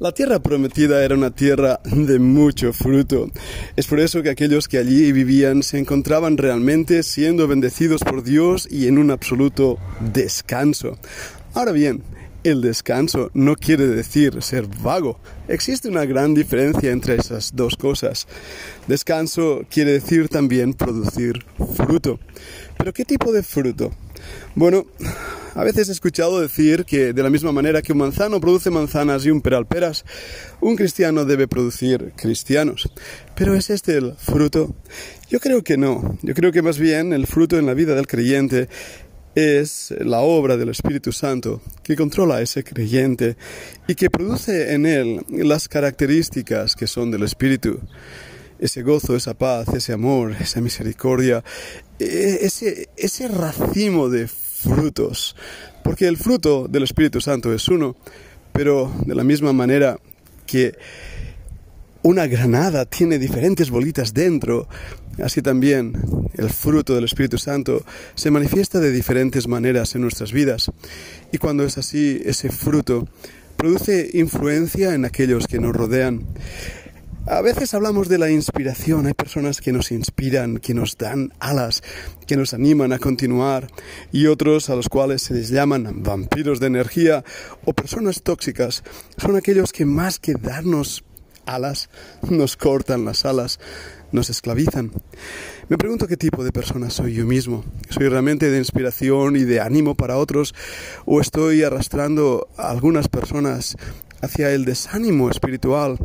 La tierra prometida era una tierra de mucho fruto. Es por eso que aquellos que allí vivían se encontraban realmente siendo bendecidos por Dios y en un absoluto descanso. Ahora bien, el descanso no quiere decir ser vago. Existe una gran diferencia entre esas dos cosas. Descanso quiere decir también producir fruto. ¿Pero qué tipo de fruto? Bueno, a veces he escuchado decir que de la misma manera que un manzano produce manzanas y un peral peras, un cristiano debe producir cristianos. Pero ¿es este el fruto? Yo creo que no. Yo creo que más bien el fruto en la vida del creyente es la obra del Espíritu Santo que controla a ese creyente y que produce en él las características que son del Espíritu. Ese gozo, esa paz, ese amor, esa misericordia, e-, ese, ese racimo de frutos, porque el fruto del Espíritu Santo es uno, pero de la misma manera que una granada tiene diferentes bolitas dentro, así también el fruto del Espíritu Santo se manifiesta de diferentes maneras en nuestras vidas. Y cuando es así, ese fruto produce influencia en aquellos que nos rodean. A veces hablamos de la inspiración, hay personas que nos inspiran, que nos dan alas, que nos animan a continuar y otros a los cuales se les llaman vampiros de energía o personas tóxicas son aquellos que más que darnos alas nos cortan las alas, nos esclavizan. Me pregunto qué tipo de persona soy yo mismo. ¿Soy realmente de inspiración y de ánimo para otros o estoy arrastrando a algunas personas hacia el desánimo espiritual?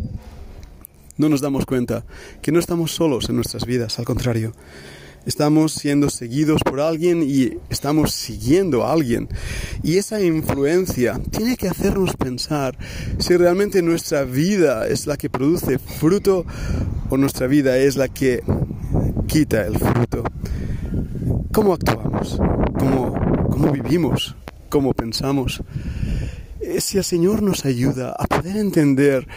No nos damos cuenta que no estamos solos en nuestras vidas, al contrario. Estamos siendo seguidos por alguien y estamos siguiendo a alguien. Y esa influencia tiene que hacernos pensar si realmente nuestra vida es la que produce fruto o nuestra vida es la que quita el fruto. ¿Cómo actuamos? ¿Cómo, vivimos? ¿Cómo pensamos? Eh, si el Señor nos ayuda a poder entender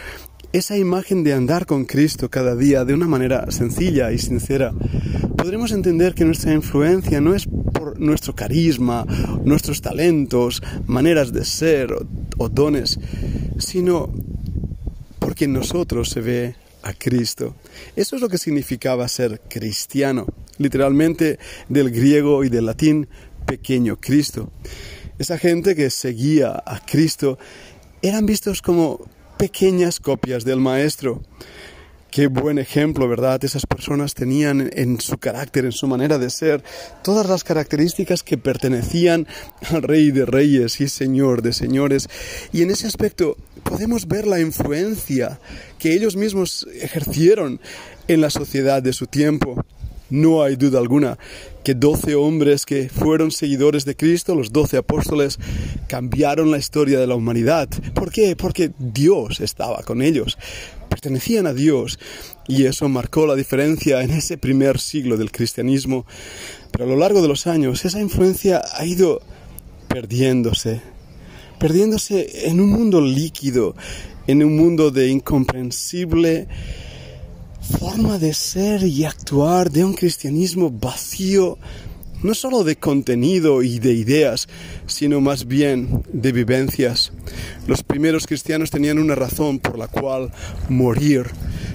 esa imagen de andar con Cristo cada día de una manera sencilla y sincera, podremos entender que nuestra influencia no es por nuestro carisma, nuestros talentos, maneras de ser o, dones, sino porque en nosotros se ve a Cristo. Eso es lo que significaba ser cristiano, literalmente del griego y del latín pequeño Cristo. Esa gente que seguía a Cristo eran vistos como pequeñas copias del maestro. Qué buen ejemplo, ¿verdad? Esas personas tenían en su carácter, en su manera de ser, todas las características que pertenecían al Rey de Reyes y Señor de Señores. Y en ese aspecto podemos ver la influencia que ellos mismos ejercieron en la sociedad de su tiempo. No hay duda alguna que doce hombres que fueron seguidores de Cristo, los doce apóstoles, cambiaron la historia de la humanidad. ¿Por qué? Porque Dios estaba con ellos, pertenecían a Dios y eso marcó la diferencia en ese primer siglo del cristianismo. Pero a lo largo de los años esa influencia ha ido perdiéndose, perdiéndose en un mundo líquido, en un mundo de incomprensible forma de ser y actuar de un cristianismo vacío, no solo de contenido y de ideas, sino más bien de vivencias. Los primeros cristianos tenían una razón por la cual morir,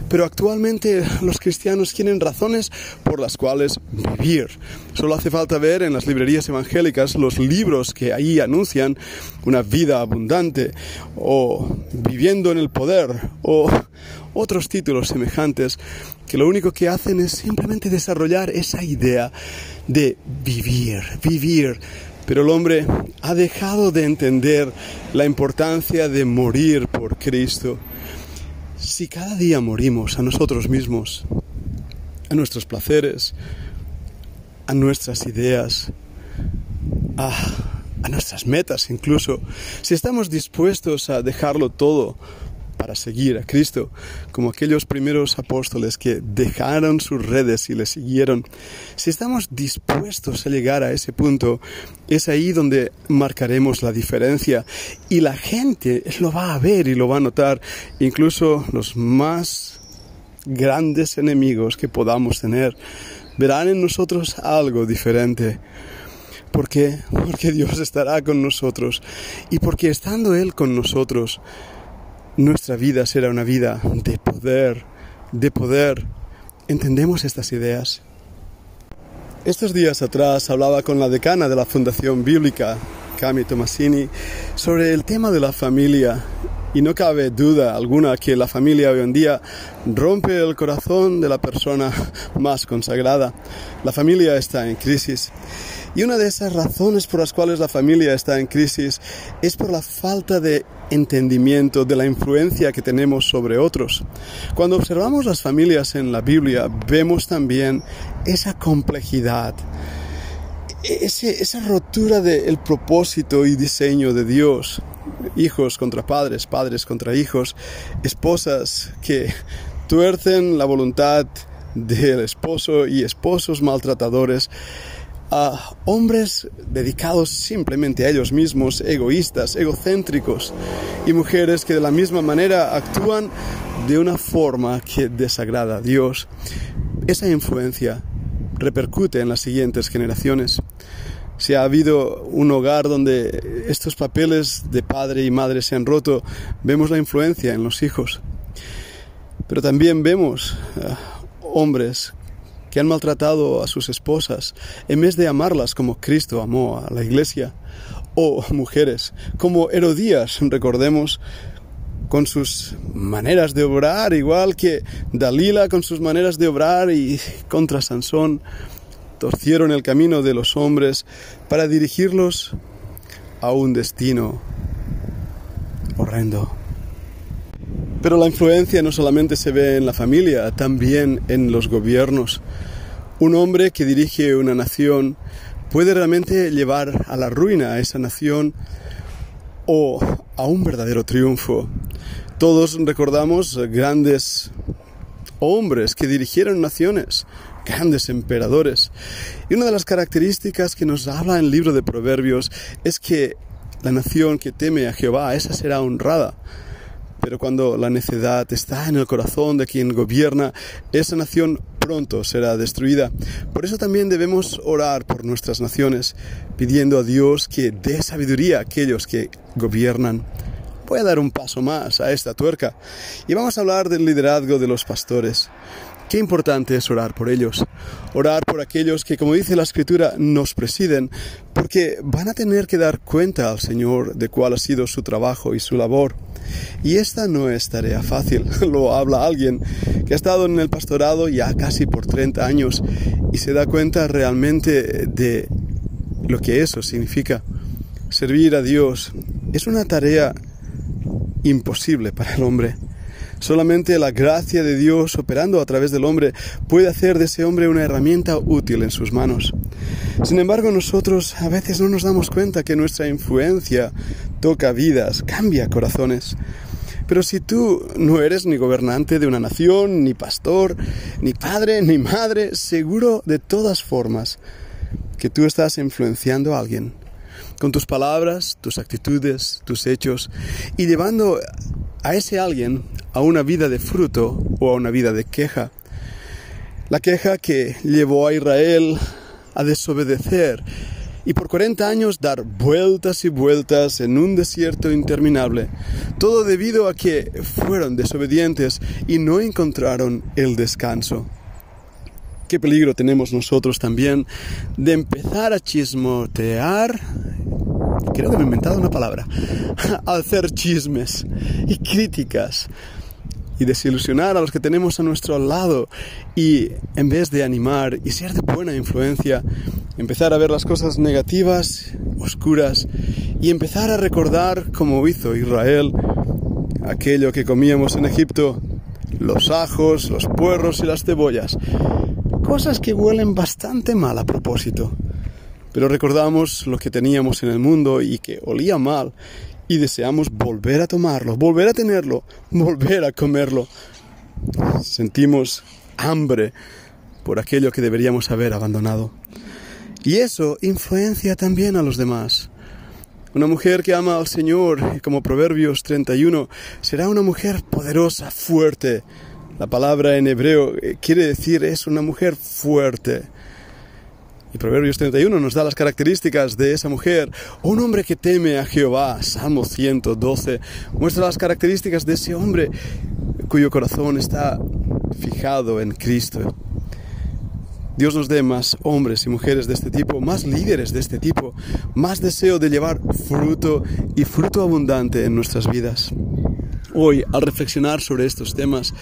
pero actualmente los cristianos tienen razones por las cuales vivir. Solo hace falta ver en las librerías evangélicas los libros que ahí anuncian una vida abundante o viviendo en el poder o otros títulos semejantes que lo único que hacen es simplemente desarrollar esa idea de vivir, vivir. Pero el hombre ha dejado de entender la importancia de morir por Cristo. Si cada día morimos a nosotros mismos, a nuestros placeres, a nuestras ideas, a, a nuestras metas incluso, si estamos dispuestos a dejarlo todo para seguir a Cristo, como aquellos primeros apóstoles que dejaron sus redes y le siguieron. Si estamos dispuestos a llegar a ese punto, es ahí donde marcaremos la diferencia y la gente lo va a ver y lo va a notar, incluso los más grandes enemigos que podamos tener verán en nosotros algo diferente. ¿Por qué? Porque Dios estará con nosotros y porque estando Él con nosotros, nuestra vida será una vida de poder, de poder. ¿Entendemos estas ideas? Estos días atrás hablaba con la decana de la Fundación Bíblica, Cami Tomasini, sobre el tema de la familia y no cabe duda alguna que la familia hoy en día rompe el corazón de la persona más consagrada. La familia está en crisis. Y una de esas razones por las cuales la familia está en crisis es por la falta de entendimiento de la influencia que tenemos sobre otros. Cuando observamos las familias en la Biblia, vemos también esa complejidad esa rotura del propósito y diseño de Dios. Hijos contra padres, padres contra hijos, esposas que tuercen la voluntad del esposo y esposos maltratadores a hombres dedicados simplemente a ellos mismos, egoístas, egocéntricos, y mujeres que de la misma manera actúan de una forma que desagrada a Dios. Esa influencia repercute en las siguientes generaciones. Si ha habido un hogar donde estos papeles de padre y madre se han roto, vemos la influencia en los hijos. Pero también vemos eh, hombres que han maltratado a sus esposas en vez de amarlas como Cristo amó a la iglesia. O mujeres como Herodías, recordemos, con sus maneras de obrar, igual que Dalila con sus maneras de obrar y contra Sansón, torcieron el camino de los hombres para dirigirlos a un destino horrendo. Pero la influencia no solamente se ve en la familia, también en los gobiernos. Un hombre que dirige una nación puede realmente llevar a la ruina a esa nación o a un verdadero triunfo. Todos recordamos grandes hombres que dirigieron naciones, grandes emperadores. Y una de las características que nos habla el libro de Proverbios es que la nación que teme a Jehová, esa será honrada. Pero cuando la necedad está en el corazón de quien gobierna, esa nación pronto será destruida. Por eso también debemos orar por nuestras naciones, pidiendo a Dios que dé sabiduría a aquellos que gobiernan. Voy a dar un paso más a esta tuerca y vamos a hablar del liderazgo de los pastores. Qué importante es orar por ellos, orar por aquellos que, como dice la Escritura, nos presiden, porque van a tener que dar cuenta al Señor de cuál ha sido su trabajo y su labor. Y esta no es tarea fácil, lo habla alguien que ha estado en el pastorado ya casi por 30 años y se da cuenta realmente de lo que eso significa. Servir a Dios es una tarea imposible para el hombre. Solamente la gracia de Dios operando a través del hombre puede hacer de ese hombre una herramienta útil en sus manos. Sin embargo, nosotros a veces no nos damos cuenta que nuestra influencia toca vidas, cambia corazones. Pero si tú no eres ni gobernante de una nación, ni pastor, ni padre, ni madre, seguro de todas formas que tú estás influenciando a alguien con tus palabras, tus actitudes, tus hechos y llevando a ese alguien a una vida de fruto o a una vida de queja. La queja que llevó a Israel a desobedecer y por 40 años dar vueltas y vueltas en un desierto interminable, todo debido a que fueron desobedientes y no encontraron el descanso. Qué peligro tenemos nosotros también de empezar a chismotear creo que me he inventado una palabra, hacer chismes y críticas y desilusionar a los que tenemos a nuestro lado y en vez de animar y ser de buena influencia, empezar a ver las cosas negativas, oscuras y empezar a recordar como hizo Israel aquello que comíamos en Egipto, los ajos, los puerros y las cebollas, cosas que huelen bastante mal a propósito. Pero recordamos lo que teníamos en el mundo y que olía mal y deseamos volver a tomarlo, volver a tenerlo, volver a comerlo. Sentimos hambre por aquello que deberíamos haber abandonado. Y eso influencia también a los demás. Una mujer que ama al Señor, como Proverbios 31, será una mujer poderosa, fuerte. La palabra en hebreo eh, quiere decir es una mujer fuerte. Y Proverbios 31 nos da las características de esa mujer. Un hombre que teme a Jehová, Salmo 112, muestra las características de ese hombre cuyo corazón está fijado en Cristo. Dios nos dé más hombres y mujeres de este tipo, más líderes de este tipo, más deseo de llevar fruto y fruto abundante en nuestras vidas. Hoy, al reflexionar sobre estos temas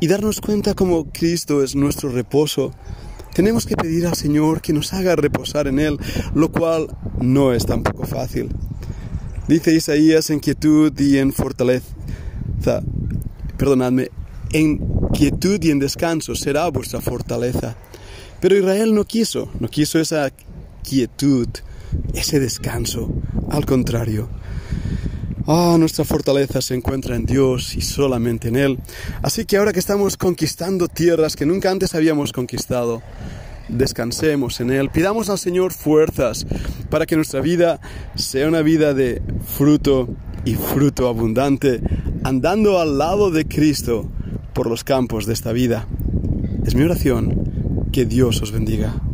y darnos cuenta cómo Cristo es nuestro reposo, tenemos que pedir al Señor que nos haga reposar en Él, lo cual no es tampoco fácil. Dice Isaías en quietud y en fortaleza, perdonadme, en quietud y en descanso será vuestra fortaleza. Pero Israel no quiso, no quiso esa quietud, ese descanso. Al contrario, Ah, nuestra fortaleza se encuentra en Dios y solamente en Él. Así que ahora que estamos conquistando tierras que nunca antes habíamos conquistado, descansemos en Él, pidamos al Señor fuerzas para que nuestra vida sea una vida de fruto y fruto abundante, andando al lado de Cristo por los campos de esta vida. Es mi oración que Dios os bendiga.